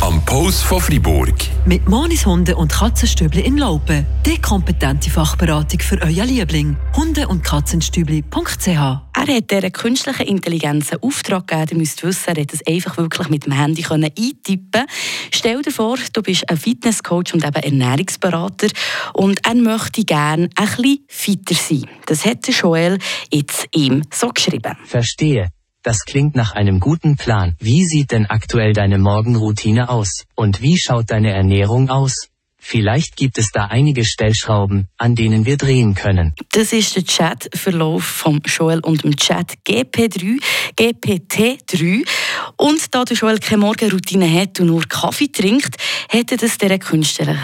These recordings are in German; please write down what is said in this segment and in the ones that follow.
Am Post von Fribourg. Mit Monis Hunde und Katzenstübli in Laupen. Die kompetente Fachberatung für euer Liebling. Hunde- und Katzenstübli.ch Er hat dieser künstlichen Intelligenz einen Auftrag gegeben. Ihr müsst wissen, er hat es einfach wirklich mit dem Handy können eintippen Stell dir vor, du bist ein Fitnesscoach und eben Ernährungsberater und er möchte gerne ein bisschen fitter sein. Das hat Joel jetzt ihm so geschrieben. Verstehe. Das klingt nach einem guten Plan. Wie sieht denn aktuell deine Morgenroutine aus? Und wie schaut deine Ernährung aus? Vielleicht gibt es da einige Stellschrauben, an denen wir drehen können. Das ist der Chatverlauf von Joel und dem Chat GP3, GPT3. Und da der Joel keine Morgenroutine hat und nur Kaffee trinkt, hätte das dieser künstlichen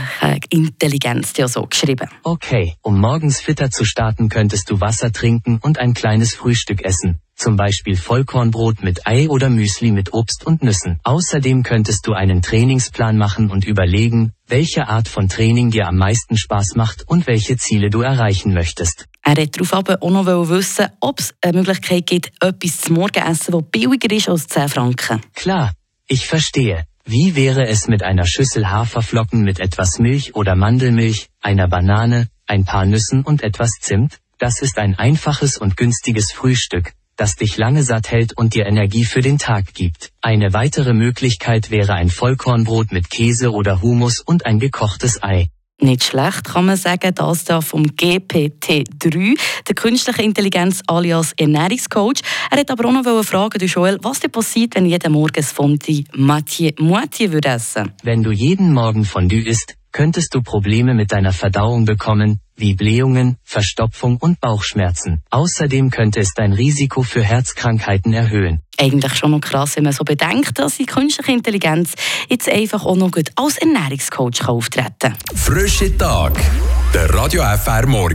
Intelligenz ja so geschrieben. Okay, um morgens fitter zu starten, könntest du Wasser trinken und ein kleines Frühstück essen. Zum Beispiel Vollkornbrot mit Ei oder Müsli mit Obst und Nüssen. Außerdem könntest du einen Trainingsplan machen und überlegen, welche Art von Training dir am meisten Spaß macht und welche Ziele du erreichen möchtest. Er hat darauf aber auch noch wissen, ob es eine Möglichkeit gibt, etwas zum Morgenessen, das billiger ist als 10 Franken. Klar, ich verstehe. Wie wäre es mit einer Schüssel Haferflocken mit etwas Milch oder Mandelmilch, einer Banane, ein paar Nüssen und etwas Zimt? Das ist ein einfaches und günstiges Frühstück, das dich lange satt hält und dir Energie für den Tag gibt. Eine weitere Möglichkeit wäre ein Vollkornbrot mit Käse oder Hummus und ein gekochtes Ei. Nicht schlecht, kann man sagen, das da vom GPT-3, der künstliche Intelligenz alias Ernährungscoach. Er hat aber auch noch fragen, Joel, was denn passiert, wenn jeden Morgen ein Fondue Moitié Moitié würde essen? Wenn du jeden Morgen Fondue isst, könntest du Probleme mit deiner Verdauung bekommen, wie Blähungen, Verstopfung und Bauchschmerzen. Außerdem könnte es dein Risiko für Herzkrankheiten erhöhen. Eigentlich schon noch krass, wenn man so bedenkt, dass die künstliche Intelligenz jetzt einfach auch noch gut als Ernährungscoach auftreten kann. Frische Tag. Der Radio FR Morgen.